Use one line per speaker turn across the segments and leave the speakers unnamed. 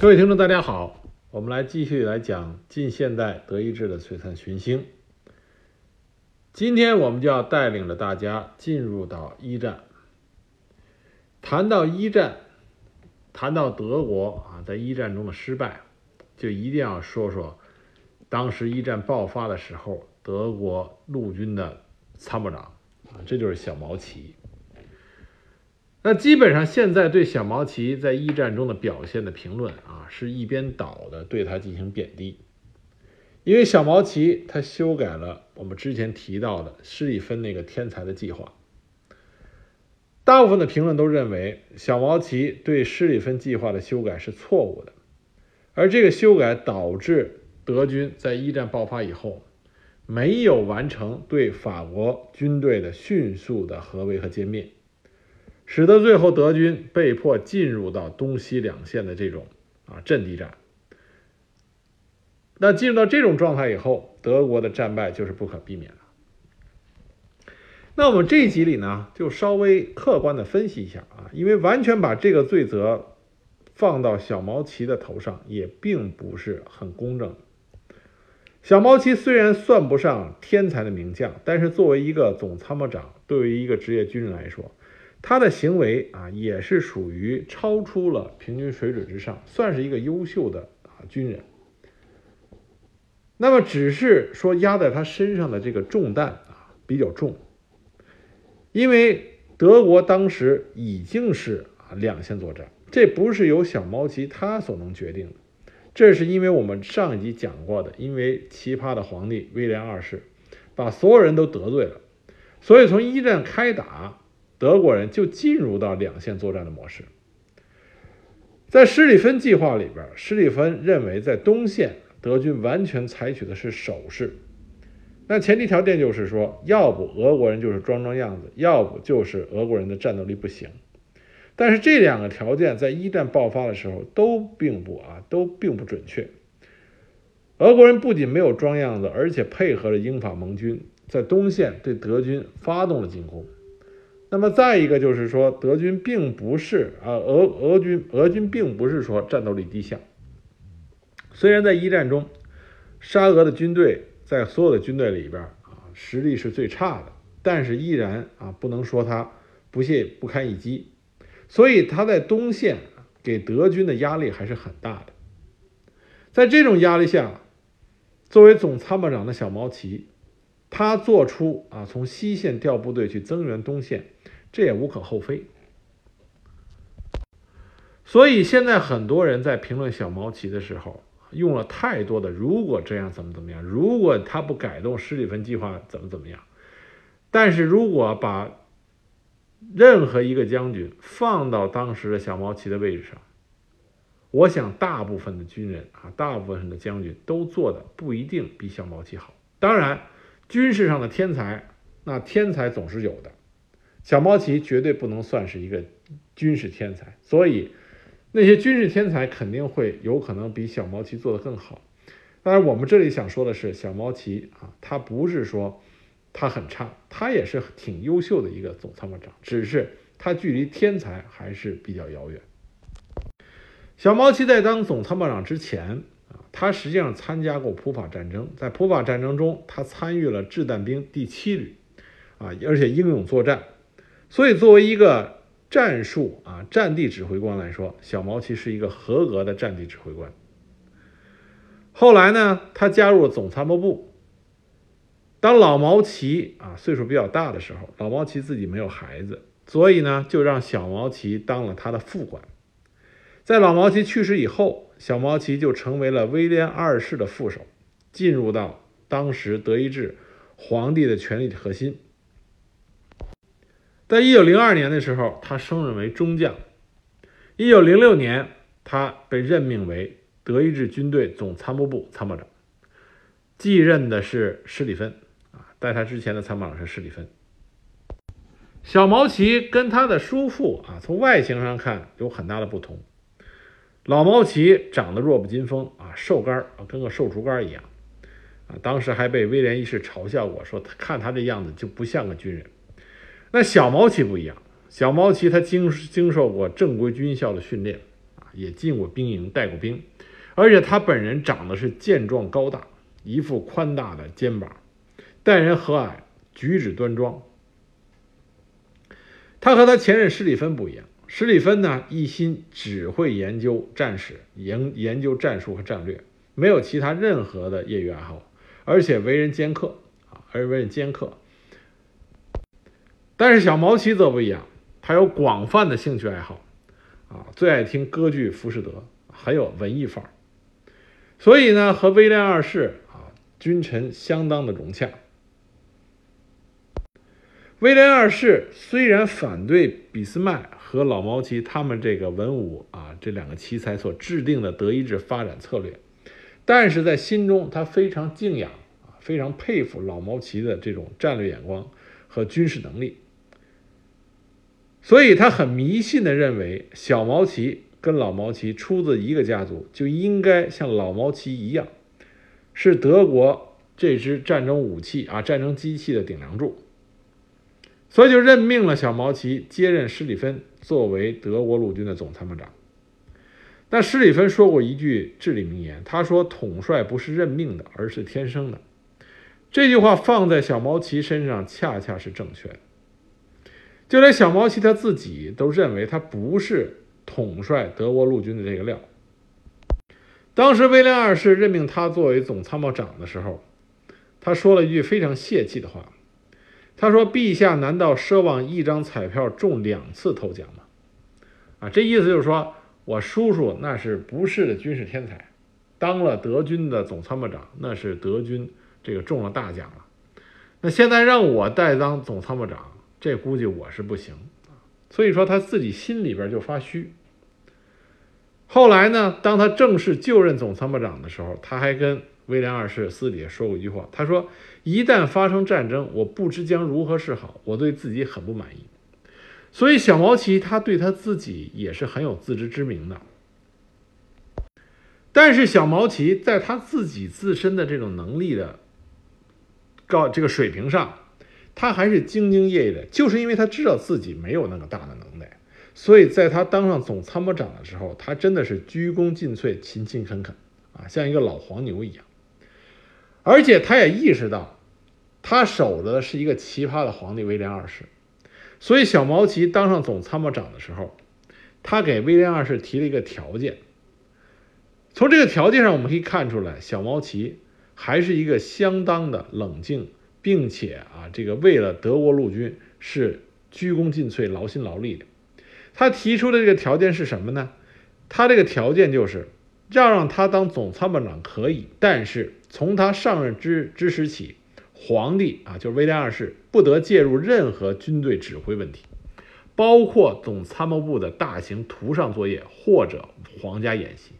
各位听众，大家好，我们来继续来讲近现代德意志的璀璨群星。今天我们就要带领着大家进入到一战。谈到一战，谈到德国啊，在一战中的失败，就一定要说说当时一战爆发的时候，德国陆军的参谋长啊，这就是小毛奇。那基本上现在对小毛奇在一战中的表现的评论啊，是一边倒的对他进行贬低，因为小毛奇他修改了我们之前提到的施里芬那个天才的计划。大部分的评论都认为小毛奇对施里芬计划的修改是错误的，而这个修改导致德军在一战爆发以后没有完成对法国军队的迅速的合围和歼灭。使得最后德军被迫进入到东西两线的这种啊阵地战。那进入到这种状态以后，德国的战败就是不可避免的。那我们这一集里呢，就稍微客观的分析一下啊，因为完全把这个罪责放到小毛奇的头上，也并不是很公正。小毛奇虽然算不上天才的名将，但是作为一个总参谋长，对于一个职业军人来说，他的行为啊，也是属于超出了平均水准之上，算是一个优秀的啊军人。那么，只是说压在他身上的这个重担啊比较重，因为德国当时已经是啊两线作战，这不是由小毛奇他所能决定的。这是因为我们上一集讲过的，因为奇葩的皇帝威廉二世把所有人都得罪了，所以从一战开打。德国人就进入到两线作战的模式。在施里芬计划里边，施里芬认为在东线德军完全采取的是守势，那前提条件就是说，要不俄国人就是装装样子，要不就是俄国人的战斗力不行。但是这两个条件在一战爆发的时候都并不啊都并不准确。俄国人不仅没有装样子，而且配合了英法盟军，在东线对德军发动了进攻。那么再一个就是说，德军并不是啊，俄俄军俄军并不是说战斗力低下。虽然在一战中，沙俄的军队在所有的军队里边啊实力是最差的，但是依然啊不能说他不屑不堪一击。所以他在东线给德军的压力还是很大的。在这种压力下，作为总参谋长的小毛奇，他做出啊从西线调部队去增援东线。这也无可厚非，所以现在很多人在评论小毛奇的时候，用了太多的“如果这样怎么怎么样”，如果他不改动施里芬计划怎么怎么样。但是如果把任何一个将军放到当时的小毛奇的位置上，我想大部分的军人啊，大部分的将军都做的不一定比小毛奇好。当然，军事上的天才，那天才总是有的。小毛奇绝对不能算是一个军事天才，所以那些军事天才肯定会有可能比小毛奇做得更好。当然，我们这里想说的是，小毛奇啊，他不是说他很差，他也是挺优秀的一个总参谋长，只是他距离天才还是比较遥远。小毛奇在当总参谋长之前，他实际上参加过普法战争，在普法战争中，他参与了掷弹兵第七旅啊，而且英勇作战。所以，作为一个战术啊战地指挥官来说，小毛奇是一个合格的战地指挥官。后来呢，他加入了总参谋部。当老毛奇啊岁数比较大的时候，老毛奇自己没有孩子，所以呢，就让小毛奇当了他的副官。在老毛奇去世以后，小毛奇就成为了威廉二世的副手，进入到当时德意志皇帝的权力的核心。在一九零二年的时候，他升任为中将。一九零六年，他被任命为德意志军队总参谋部参谋长，继任的是施里芬。啊，在他之前的参谋长是施里芬。小毛奇跟他的叔父啊，从外形上看有很大的不同。老毛奇长得弱不禁风啊，瘦干啊，跟个瘦竹竿一样。啊，当时还被威廉一世嘲笑过，说他看他这样子就不像个军人。那小毛奇不一样，小毛奇他经经受过正规军校的训练，啊，也进过兵营，带过兵，而且他本人长得是健壮高大，一副宽大的肩膀，待人和蔼，举止端庄。他和他前任施里芬不一样，施里芬呢一心只会研究战史、研研究战术和战略，没有其他任何的业余爱好，而且为人尖刻啊，而为人尖刻。但是小毛奇则不一样，他有广泛的兴趣爱好，啊，最爱听歌剧《浮士德》，很有文艺范儿，所以呢，和威廉二世啊君臣相当的融洽。威廉二世虽然反对俾斯麦和老毛奇他们这个文武啊这两个奇才所制定的德意志发展策略，但是在心中他非常敬仰啊，非常佩服老毛奇的这种战略眼光和军事能力，所以他很迷信的认为小毛奇跟老毛奇出自一个家族，就应该像老毛奇一样，是德国这支战争武器啊战争机器的顶梁柱。所以就任命了小毛奇接任施里芬作为德国陆军的总参谋长。但施里芬说过一句至理名言，他说：“统帅不是任命的，而是天生的。”这句话放在小毛奇身上恰恰是正确的。就连小毛奇他自己都认为他不是统帅德国陆军的这个料。当时威廉二世任命他作为总参谋长的时候，他说了一句非常泄气的话。他说：“陛下难道奢望一张彩票中两次头奖吗？”啊，这意思就是说我叔叔那是不是的军事天才，当了德军的总参谋长，那是德军这个中了大奖了。那现在让我代当总参谋长，这估计我是不行所以说他自己心里边就发虚。后来呢，当他正式就任总参谋长的时候，他还跟。威廉二世私底下说过一句话，他说：“一旦发生战争，我不知将如何是好，我对自己很不满意。”所以小毛奇他对他自己也是很有自知之明的。但是小毛奇在他自己自身的这种能力的高这个水平上，他还是兢兢业业的，就是因为他知道自己没有那么大的能耐，所以在他当上总参谋长的时候，他真的是鞠躬尽瘁、勤勤恳恳啊，像一个老黄牛一样。而且他也意识到，他守着的是一个奇葩的皇帝威廉二世，所以小毛奇当上总参谋长的时候，他给威廉二世提了一个条件。从这个条件上，我们可以看出来，小毛奇还是一个相当的冷静，并且啊，这个为了德国陆军是鞠躬尽瘁、劳心劳力的。他提出的这个条件是什么呢？他这个条件就是。要让他当总参谋长可以，但是从他上任之之时起，皇帝啊，就是威廉二世，不得介入任何军队指挥问题，包括总参谋部的大型图上作业或者皇家演习。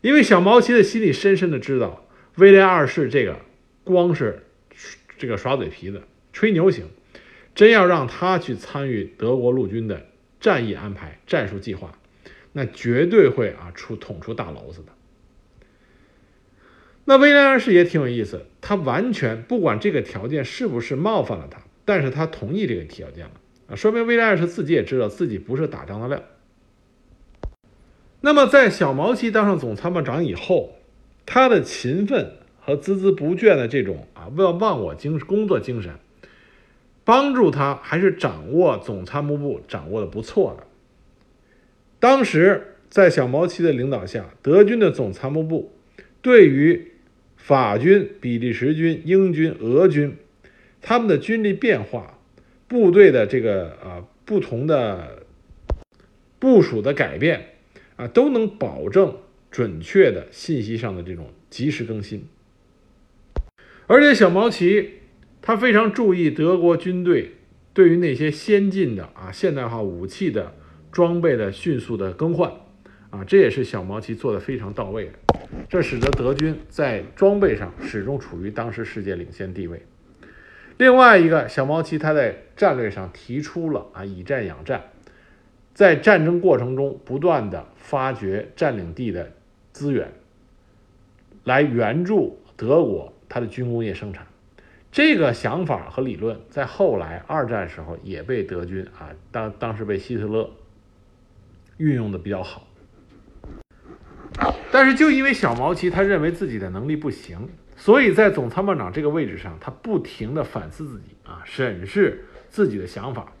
因为小毛奇的心里深深的知道，威廉二世这个光是这个耍嘴皮子、吹牛行，真要让他去参与德国陆军的战役安排、战术计划。那绝对会啊出捅出大娄子的。那威廉二世也挺有意思，他完全不管这个条件是不是冒犯了他，但是他同意这个条件了啊，说明威廉二世自己也知道自己不是打仗的料。那么在小毛奇当上总参谋长以后，他的勤奋和孜孜不倦的这种啊忘忘我精工作精神，帮助他还是掌握总参谋部掌握的不错的。当时在小毛奇的领导下，德军的总参谋部对于法军、比利时军、英军、俄军他们的军力变化、部队的这个啊不同的部署的改变啊，都能保证准确的信息上的这种及时更新。而且小毛奇他非常注意德国军队对于那些先进的啊现代化武器的。装备的迅速的更换，啊，这也是小毛奇做的非常到位的，这使得德军在装备上始终处于当时世界领先地位。另外一个，小毛奇他在战略上提出了啊以战养战，在战争过程中不断的发掘占领地的资源，来援助德国它的军工业生产。这个想法和理论在后来二战时候也被德军啊当当时被希特勒。运用的比较好。但是就因为小毛奇他认为自己的能力不行，所以在总参谋长这个位置上，他不停的反思自己啊，审视自己的想法。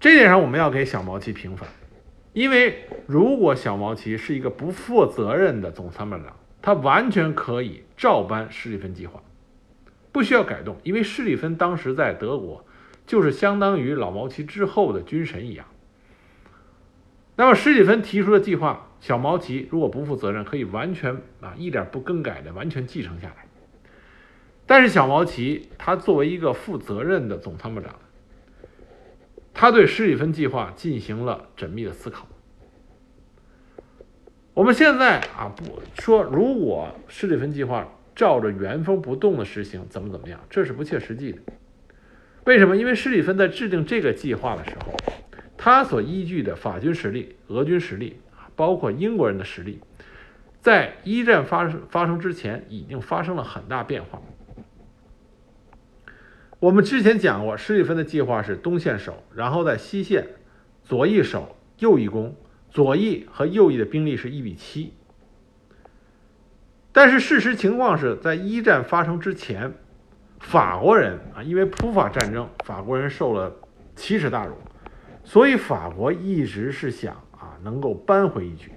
这点上我们要给小毛奇平反，因为如果小毛奇是一个不负责任的总参谋长，他完全可以照搬施里芬计划，不需要改动，因为施里芬当时在德国就是相当于老毛奇之后的军神一样。那么施里芬提出的计划，小毛奇如果不负责任，可以完全啊一点不更改的完全继承下来。但是小毛奇他作为一个负责任的总参谋长。他对施里芬计划进行了缜密的思考。我们现在啊，不说如果施里芬计划照着原封不动的实行，怎么怎么样，这是不切实际的。为什么？因为施里芬在制定这个计划的时候，他所依据的法军实力、俄军实力包括英国人的实力，在一战发生发生之前已经发生了很大变化。我们之前讲过，施里芬的计划是东线守，然后在西线左翼守，右翼攻。左翼和右翼的兵力是一比七。但是事实情况是在一战发生之前，法国人啊，因为普法战争，法国人受了奇耻大辱，所以法国一直是想啊能够扳回一局。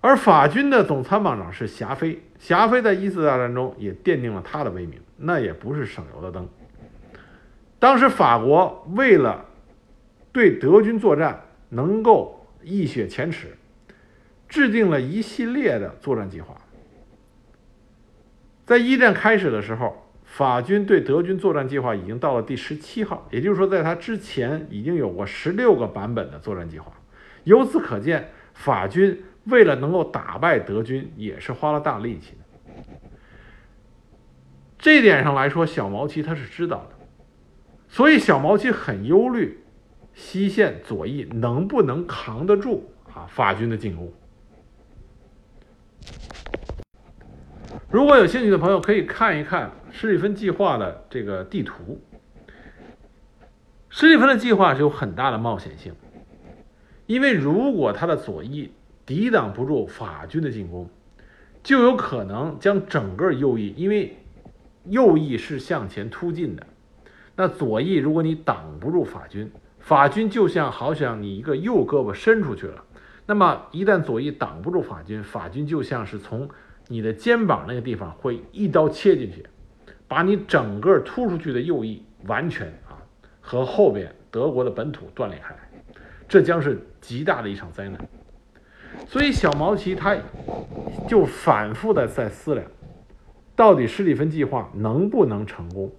而法军的总参谋长是霞飞，霞飞在一次大战中也奠定了他的威名，那也不是省油的灯。当时法国为了对德军作战能够一雪前耻，制定了一系列的作战计划。在一战开始的时候，法军对德军作战计划已经到了第十七号，也就是说，在他之前已经有过十六个版本的作战计划。由此可见，法军。为了能够打败德军，也是花了大力气的。这点上来说，小毛奇他是知道的，所以小毛奇很忧虑西线左翼能不能扛得住啊法军的进攻。如果有兴趣的朋友，可以看一看施里芬计划的这个地图。施里芬的计划是有很大的冒险性，因为如果他的左翼，抵挡不住法军的进攻，就有可能将整个右翼，因为右翼是向前突进的，那左翼如果你挡不住法军，法军就像好像你一个右胳膊伸出去了，那么一旦左翼挡不住法军，法军就像是从你的肩膀那个地方会一刀切进去，把你整个突出去的右翼完全啊和后边德国的本土断裂开来，这将是极大的一场灾难。所以小毛奇他就反复的在思量，到底施里芬计划能不能成功？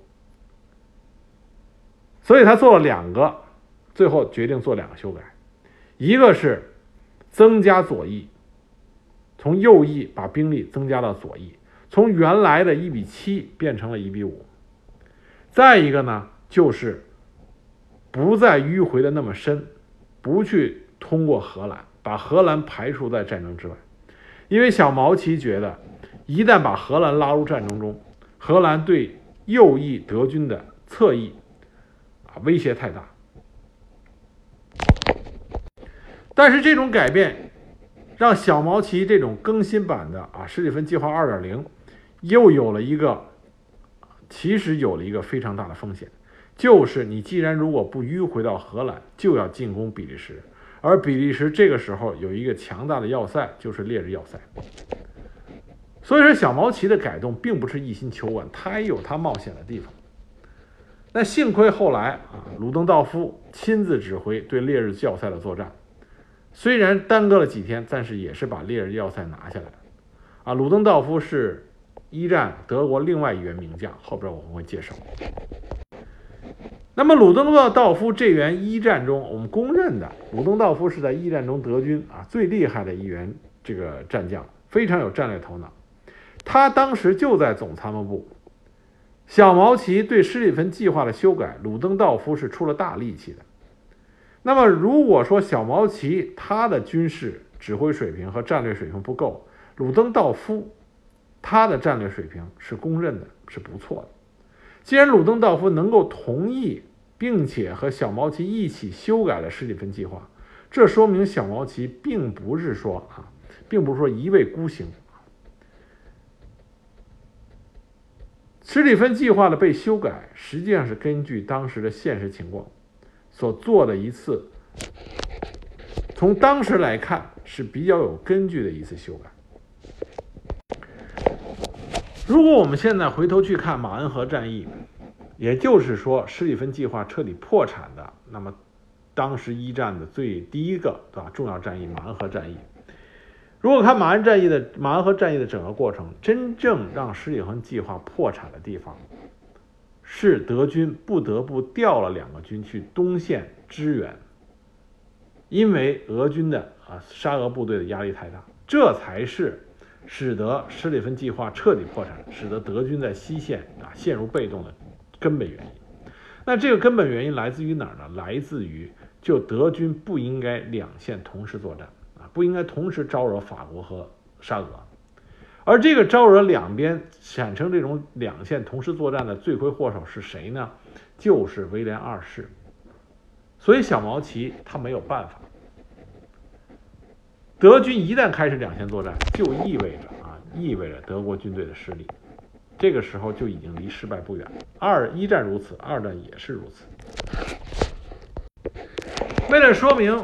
所以他做了两个，最后决定做两个修改，一个是增加左翼，从右翼把兵力增加到左翼，从原来的一比七变成了一比五。再一个呢，就是不再迂回的那么深，不去通过荷兰。把荷兰排除在战争之外，因为小毛奇觉得，一旦把荷兰拉入战争中，荷兰对右翼德军的侧翼啊威胁太大。但是这种改变，让小毛奇这种更新版的啊施里芬计划二点零，又有了一个，其实有了一个非常大的风险，就是你既然如果不迂回到荷兰，就要进攻比利时。而比利时这个时候有一个强大的要塞，就是列日要塞。所以说，小毛奇的改动并不是一心求稳，他也有他冒险的地方。那幸亏后来啊，鲁登道夫亲自指挥对列日要塞的作战，虽然耽搁了几天，但是也是把列日要塞拿下来了。啊，鲁登道夫是一战德国另外一员名将，后边我们会介绍。那么鲁登道夫这员一战中，我们公认的鲁登道夫是在一战中德军啊最厉害的一员这个战将，非常有战略头脑。他当时就在总参谋部。小毛奇对施里芬计划的修改，鲁登道夫是出了大力气的。那么如果说小毛奇他的军事指挥水平和战略水平不够，鲁登道夫他的战略水平是公认的，是不错的。既然鲁登道夫能够同意并且和小毛奇一起修改了史蒂芬计划。这说明小毛奇并不是说啊，并不是说一味孤行。史蒂芬计划的被修改，实际上是根据当时的现实情况所做的一次，从当时来看是比较有根据的一次修改。如果我们现在回头去看马恩河战役，也就是说施里芬计划彻底破产的，那么当时一战的最第一个对吧重要战役马恩河战役。如果看马恩战役的马恩河战役的整个过程，真正让施里芬计划破产的地方，是德军不得不调了两个军去东线支援，因为俄军的啊沙俄部队的压力太大，这才是。使得施里芬计划彻底破产，使得德军在西线啊陷入被动的根本原因。那这个根本原因来自于哪儿呢？来自于就德军不应该两线同时作战啊，不应该同时招惹法国和沙俄。而这个招惹两边产生这种两线同时作战的罪魁祸首是谁呢？就是威廉二世。所以小毛奇他没有办法。德军一旦开始两线作战，就意味着啊，意味着德国军队的失利。这个时候就已经离失败不远。二一战如此，二战也是如此。为了说明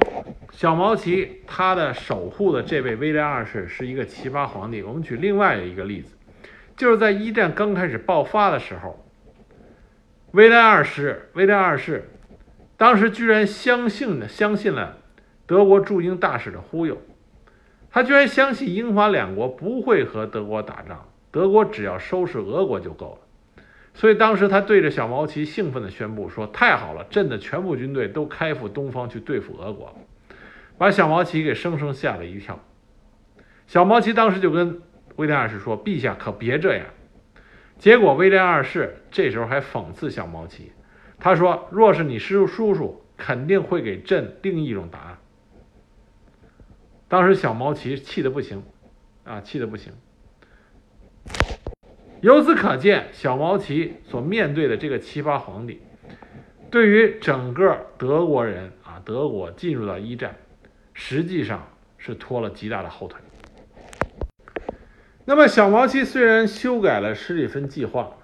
小毛奇他的守护的这位威廉二世是一个奇葩皇帝，我们举另外一个例子，就是在一战刚开始爆发的时候，威廉二世，威廉二世当时居然相信的相信了德国驻英大使的忽悠。他居然相信英法两国不会和德国打仗，德国只要收拾俄国就够了。所以当时他对着小毛奇兴奋地宣布说：“太好了，朕的全部军队都开赴东方去对付俄国。”把小毛奇给生生吓了一跳。小毛奇当时就跟威廉二世说：“陛下可别这样。”结果威廉二世这时候还讽刺小毛奇，他说：“若是你叔叔叔，肯定会给朕另一种答案。”当时小毛奇气得不行，啊，气得不行。由此可见，小毛奇所面对的这个奇葩皇帝，对于整个德国人啊，德国进入到一战，实际上是拖了极大的后腿。那么，小毛七虽然修改了施里芬计划，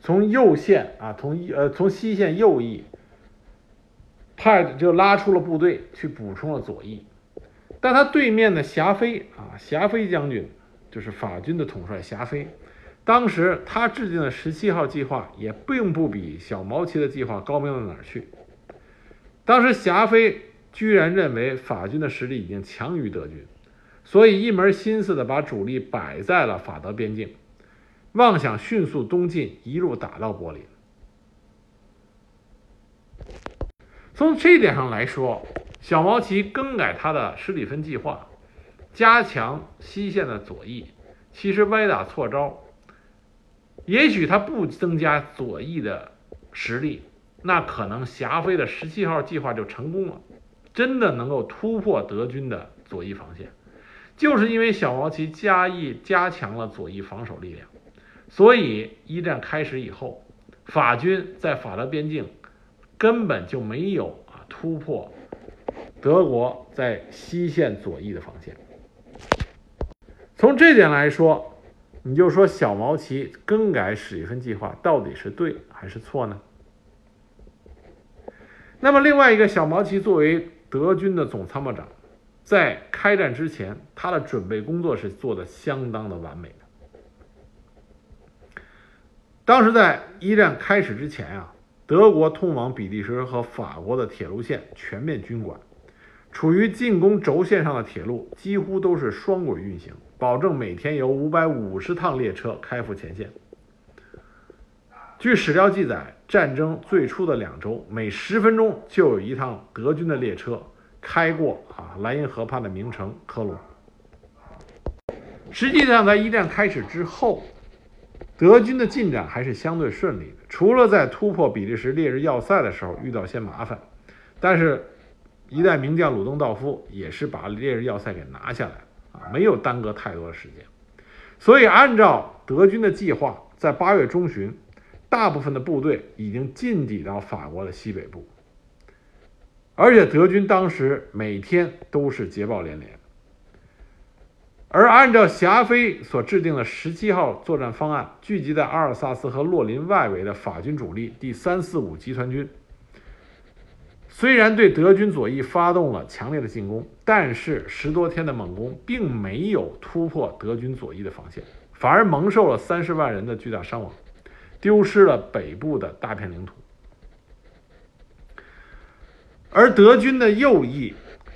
从右线啊，从一呃从西线右翼派就拉出了部队去补充了左翼。但他对面的霞飞啊，霞飞将军就是法军的统帅霞飞。当时他制定的十七号计划也并不比小毛奇的计划高明到哪儿去。当时霞飞居然认为法军的实力已经强于德军，所以一门心思的把主力摆在了法德边境，妄想迅速东进，一路打到柏林。从这一点上来说。小毛奇更改他的施里芬计划，加强西线的左翼，其实歪打错招。也许他不增加左翼的实力，那可能霞飞的十七号计划就成功了，真的能够突破德军的左翼防线。就是因为小毛奇加意加强了左翼防守力量，所以一战开始以后，法军在法德边境根本就没有啊突破。德国在西线左翼的防线，从这点来说，你就说小毛奇更改史蒂芬计划到底是对还是错呢？那么另外一个小毛奇作为德军的总参谋长，在开战之前，他的准备工作是做的相当的完美的。当时在一战开始之前啊，德国通往比利时和法国的铁路线全面军管。处于进攻轴线上的铁路几乎都是双轨运行，保证每天有五百五十趟列车开赴前线。据史料记载，战争最初的两周，每十分钟就有一趟德军的列车开过啊莱茵河畔的名城科隆。实际上，在一战开始之后，德军的进展还是相对顺利的，除了在突破比利时烈日要塞的时候遇到些麻烦，但是。一代名将鲁登道夫也是把烈日要塞给拿下来啊，没有耽搁太多的时间。所以，按照德军的计划，在八月中旬，大部分的部队已经进抵到法国的西北部，而且德军当时每天都是捷报连连。而按照霞飞所制定的十七号作战方案，聚集在阿尔萨斯和洛林外围的法军主力第三四五集团军，虽然对德军左翼发动了强烈的进攻，但是十多天的猛攻并没有突破德军左翼的防线，反而蒙受了三十万人的巨大伤亡，丢失了北部的大片领土。而德军的右翼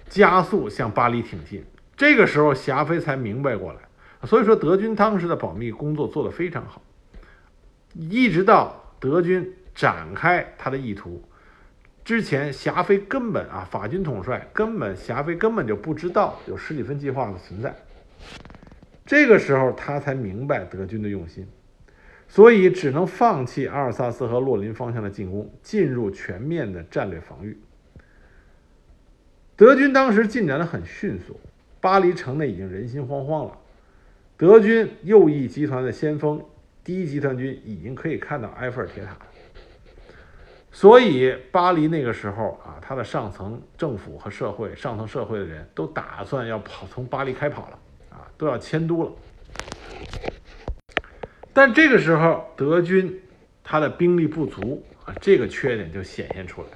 加速向巴黎挺进。这个时候，霞飞才明白过来，所以说德军当时的保密工作做得非常好，一直到德军展开他的意图之前，霞飞根本啊，法军统帅根本霞飞根本就不知道有史蒂芬计划的存在。这个时候，他才明白德军的用心，所以只能放弃阿尔萨斯和洛林方向的进攻，进入全面的战略防御。德军当时进展的很迅速。巴黎城内已经人心惶惶了，德军右翼集团的先锋第一集团军已经可以看到埃菲尔铁塔了，所以巴黎那个时候啊，他的上层政府和社会上层社会的人都打算要跑从巴黎开跑了啊，都要迁都了。但这个时候德军他的兵力不足啊，这个缺点就显现出来，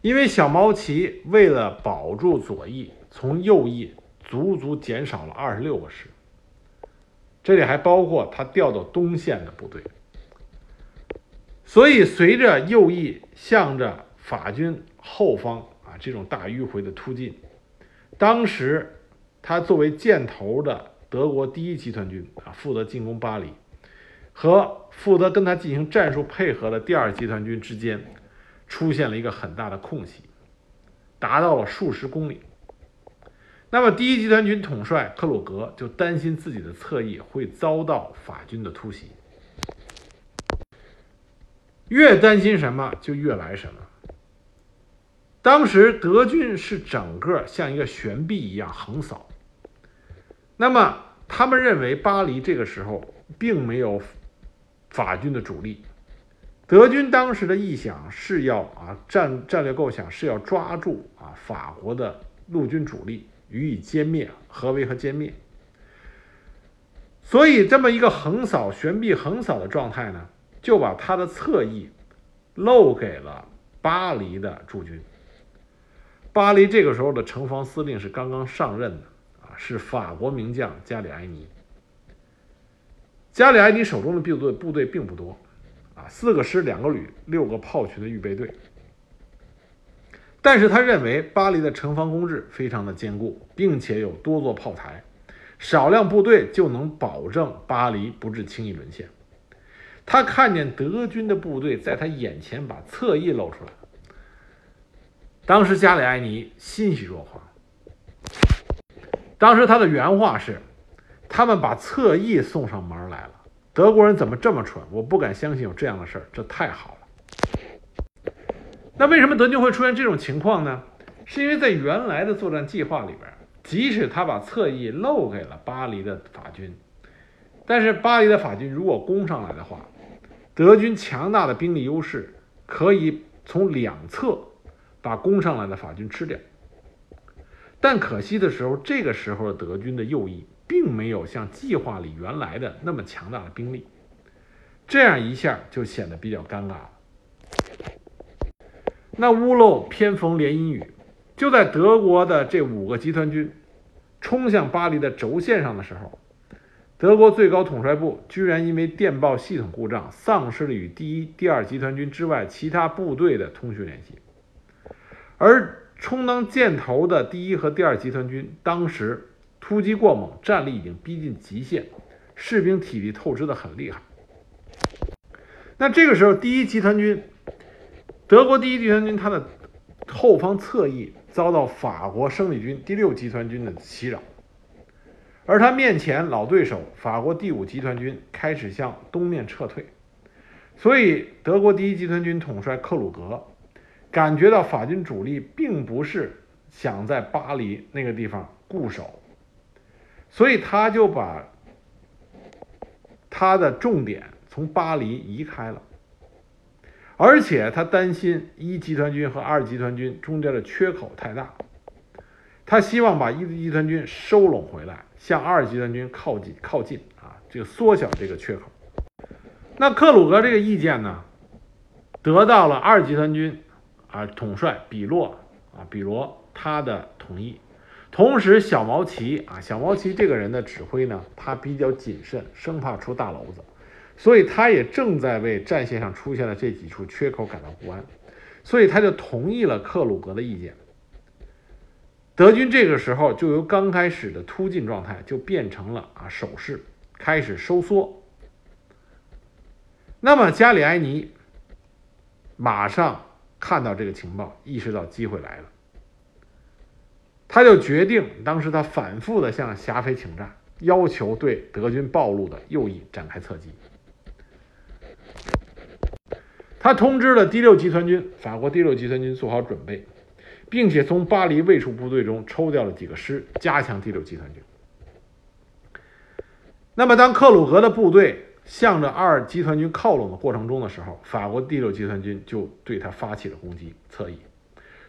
因为小毛奇为了保住左翼，从右翼。足足减少了二十六个师，这里还包括他调到东线的部队。所以，随着右翼向着法军后方啊这种大迂回的突进，当时他作为箭头的德国第一集团军啊负责进攻巴黎，和负责跟他进行战术配合的第二集团军之间出现了一个很大的空隙，达到了数十公里。那么，第一集团军统帅克鲁格就担心自己的侧翼会遭到法军的突袭，越担心什么就越来什么。当时德军是整个像一个悬臂一样横扫，那么他们认为巴黎这个时候并没有法军的主力，德军当时的意想是要啊战战略构想是要抓住啊法国的陆军主力。予以歼灭，合围和歼灭。所以，这么一个横扫悬臂横扫的状态呢，就把他的侧翼漏给了巴黎的驻军。巴黎这个时候的城防司令是刚刚上任的啊，是法国名将加里埃尼。加里埃尼手中的部队部队并不多啊，四个师、两个旅、六个炮群的预备队。但是他认为巴黎的城防工事非常的坚固，并且有多座炮台，少量部队就能保证巴黎不致轻易沦陷。他看见德军的部队在他眼前把侧翼露出来，当时加里埃尼欣喜若狂。当时他的原话是：“他们把侧翼送上门来了，德国人怎么这么蠢？我不敢相信有这样的事儿，这太好了。”那为什么德军会出现这种情况呢？是因为在原来的作战计划里边，即使他把侧翼漏给了巴黎的法军，但是巴黎的法军如果攻上来的话，德军强大的兵力优势可以从两侧把攻上来的法军吃掉。但可惜的时候，这个时候的德军的右翼并没有像计划里原来的那么强大的兵力，这样一下就显得比较尴尬了。那屋漏偏逢连阴雨，就在德国的这五个集团军冲向巴黎的轴线上的时候，德国最高统帅部居然因为电报系统故障，丧失了与第一、第二集团军之外其他部队的通讯联系。而充当箭头的第一和第二集团军当时突击过猛，战力已经逼近极限，士兵体力透支的很厉害。那这个时候，第一集团军。德国第一集团军，他的后方侧翼遭到法国生力军第六集团军的袭扰，而他面前老对手法国第五集团军开始向东面撤退，所以德国第一集团军统帅克鲁格感觉到法军主力并不是想在巴黎那个地方固守，所以他就把他的重点从巴黎移开了。而且他担心一集团军和二集团军中间的缺口太大，他希望把一集团军收拢回来，向二集团军靠近靠近啊，就缩小这个缺口。那克鲁格这个意见呢，得到了二集团军啊统帅比洛啊比罗他的同意。同时，小毛奇啊，小毛奇这个人的指挥呢，他比较谨慎，生怕出大娄子，所以他也正在为战线上出现的这几处缺口感到不安，所以他就同意了克鲁格的意见。德军这个时候就由刚开始的突进状态，就变成了啊守势，开始收缩。那么加里埃尼马上看到这个情报，意识到机会来了。他就决定，当时他反复的向霞飞请战，要求对德军暴露的右翼展开侧击。他通知了第六集团军，法国第六集团军做好准备，并且从巴黎卫戍部队中抽调了几个师，加强第六集团军。那么，当克鲁格的部队向着二集团军靠拢的过程中的时候，法国第六集团军就对他发起了攻击，侧翼，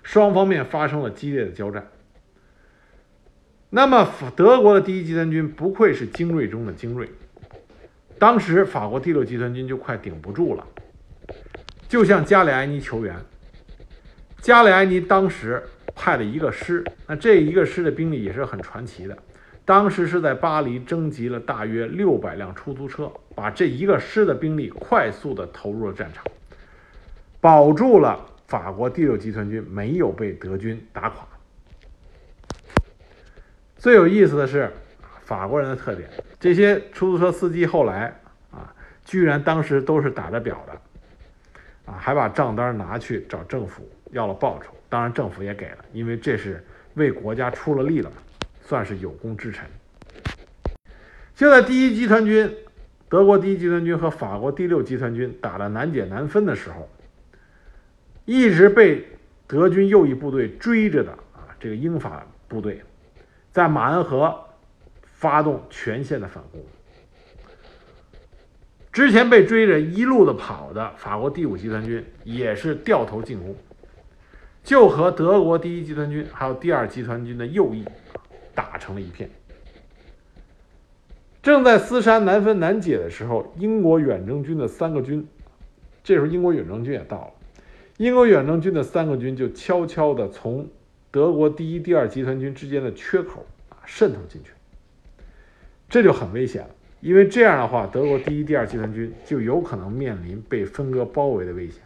双方面发生了激烈的交战。那么，德国的第一集团军不愧是精锐中的精锐。当时，法国第六集团军就快顶不住了，就向加里埃尼求援。加里埃尼当时派了一个师，那这一个师的兵力也是很传奇的。当时是在巴黎征集了大约六百辆出租车，把这一个师的兵力快速的投入了战场，保住了法国第六集团军没有被德军打垮。最有意思的是，法国人的特点，这些出租车司机后来啊，居然当时都是打着表的，啊，还把账单拿去找政府要了报酬，当然政府也给了，因为这是为国家出了力了嘛，算是有功之臣。就在第一集团军，德国第一集团军和法国第六集团军打得难解难分的时候，一直被德军右翼部队追着的啊，这个英法部队。在马恩河发动全线的反攻。之前被追着一路的跑的法国第五集团军也是掉头进攻，就和德国第一集团军还有第二集团军的右翼打成了一片。正在厮杀难分难解的时候，英国远征军的三个军，这时候英国远征军也到了，英国远征军的三个军就悄悄地从。德国第一、第二集团军之间的缺口啊，渗透进去，这就很危险了。因为这样的话，德国第一、第二集团军就有可能面临被分割包围的危险。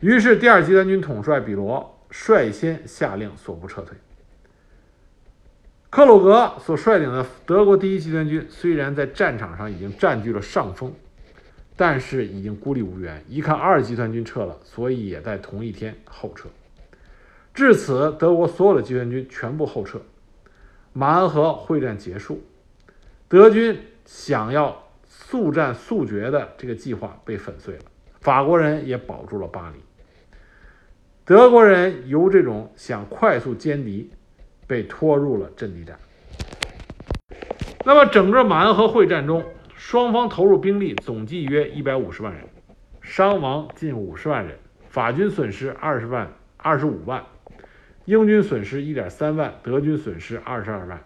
于是，第二集团军统帅比罗率先下令所部撤退。克鲁格所率领的德国第一集团军虽然在战场上已经占据了上风，但是已经孤立无援。一看二集团军撤了，所以也在同一天后撤。至此，德国所有的集团军全部后撤，马恩河会战结束，德军想要速战速决的这个计划被粉碎了，法国人也保住了巴黎，德国人由这种想快速歼敌，被拖入了阵地战。那么，整个马恩河会战中，双方投入兵力总计约一百五十万人，伤亡近五十万人，法军损失二十万二十五万。英军损失一点三万，德军损失二十二万。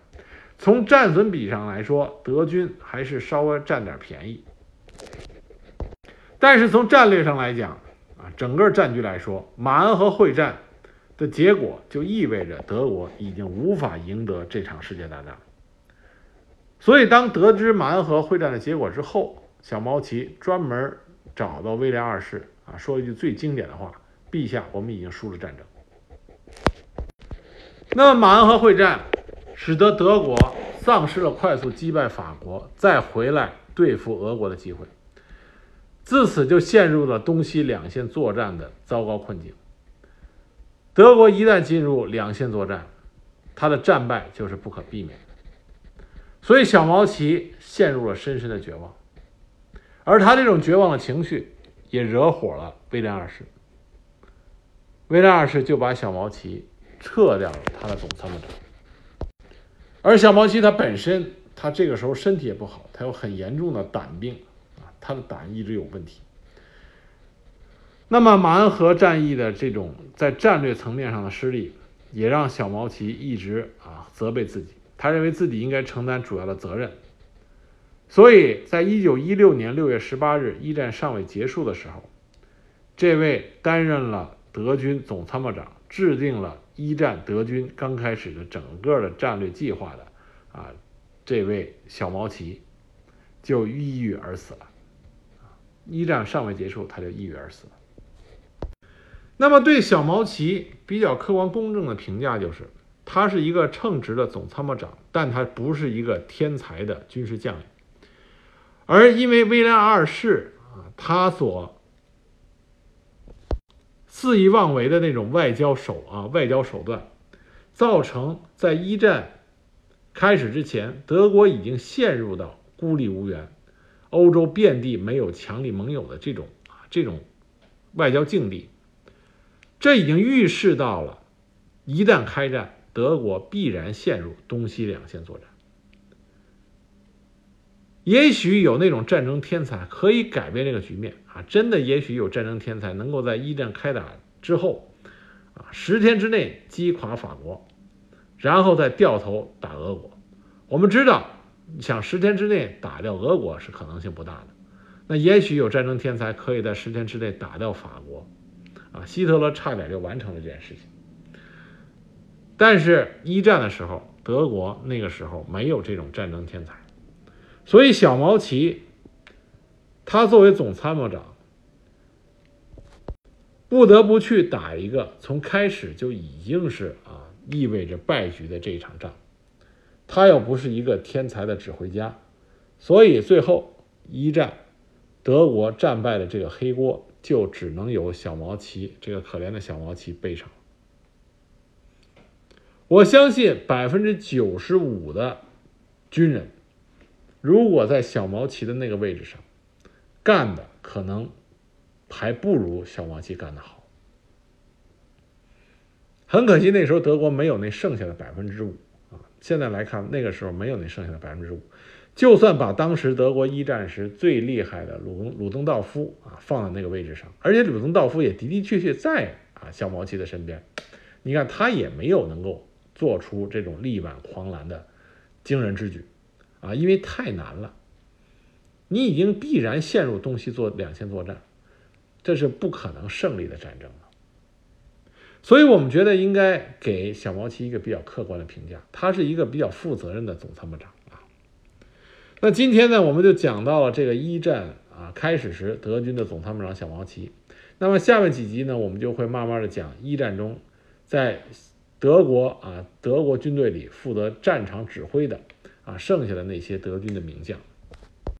从战损比上来说，德军还是稍微占点便宜。但是从战略上来讲，啊，整个战局来说，马恩河会战的结果就意味着德国已经无法赢得这场世界大战。所以，当得知马恩河会战的结果之后，小毛奇专门找到威廉二世啊，说一句最经典的话：“陛下，我们已经输了战争。”那么马恩河会战使得德国丧失了快速击败法国、再回来对付俄国的机会，自此就陷入了东西两线作战的糟糕困境。德国一旦进入两线作战，他的战败就是不可避免。所以小毛奇陷入了深深的绝望，而他这种绝望的情绪也惹火了威廉二世。威廉二世就把小毛奇。撤掉了他的总参谋长，而小毛奇他本身，他这个时候身体也不好，他有很严重的胆病啊，他的胆一直有问题。那么马恩河战役的这种在战略层面上的失利，也让小毛奇一直啊责备自己，他认为自己应该承担主要的责任。所以在一九一六年六月十八日，一战尚未结束的时候，这位担任了德军总参谋长，制定了一战德军刚开始的整个的战略计划的啊，这位小毛奇就抑郁而死了。一战尚未结束，他就抑郁而死了。那么对小毛奇比较客观公正的评价就是，他是一个称职的总参谋长，但他不是一个天才的军事将领。而因为威廉二世啊，他所肆意妄为的那种外交手啊外交手段，造成在一战开始之前，德国已经陷入到孤立无援、欧洲遍地没有强力盟友的这种啊这种外交境地。这已经预示到了，一旦开战，德国必然陷入东西两线作战。也许有那种战争天才可以改变这个局面啊！真的，也许有战争天才能够在一战开打之后，啊，十天之内击垮法国，然后再掉头打俄国。我们知道，想十天之内打掉俄国是可能性不大的。那也许有战争天才可以在十天之内打掉法国，啊，希特勒差点就完成了这件事情。但是，一战的时候，德国那个时候没有这种战争天才。所以，小毛奇，他作为总参谋长，不得不去打一个从开始就已经是啊意味着败局的这一场仗。他又不是一个天才的指挥家，所以最后一战，德国战败的这个黑锅就只能由小毛奇这个可怜的小毛奇背上。我相信百分之九十五的军人。如果在小毛奇的那个位置上干的，可能还不如小毛奇干得好。很可惜，那时候德国没有那剩下的百分之五啊。现在来看，那个时候没有那剩下的百分之五。就算把当时德国一战时最厉害的鲁鲁登道夫啊放在那个位置上，而且鲁登道夫也的的确确在啊小毛奇的身边，你看他也没有能够做出这种力挽狂澜的惊人之举。啊，因为太难了，你已经必然陷入东西作两线作战，这是不可能胜利的战争了。所以我们觉得应该给小毛奇一个比较客观的评价，他是一个比较负责任的总参谋长啊。那今天呢，我们就讲到了这个一战啊开始时德军的总参谋长小毛奇。那么下面几集呢，我们就会慢慢的讲一战中在德国啊德国军队里负责战场指挥的。啊，剩下的那些德军的名将。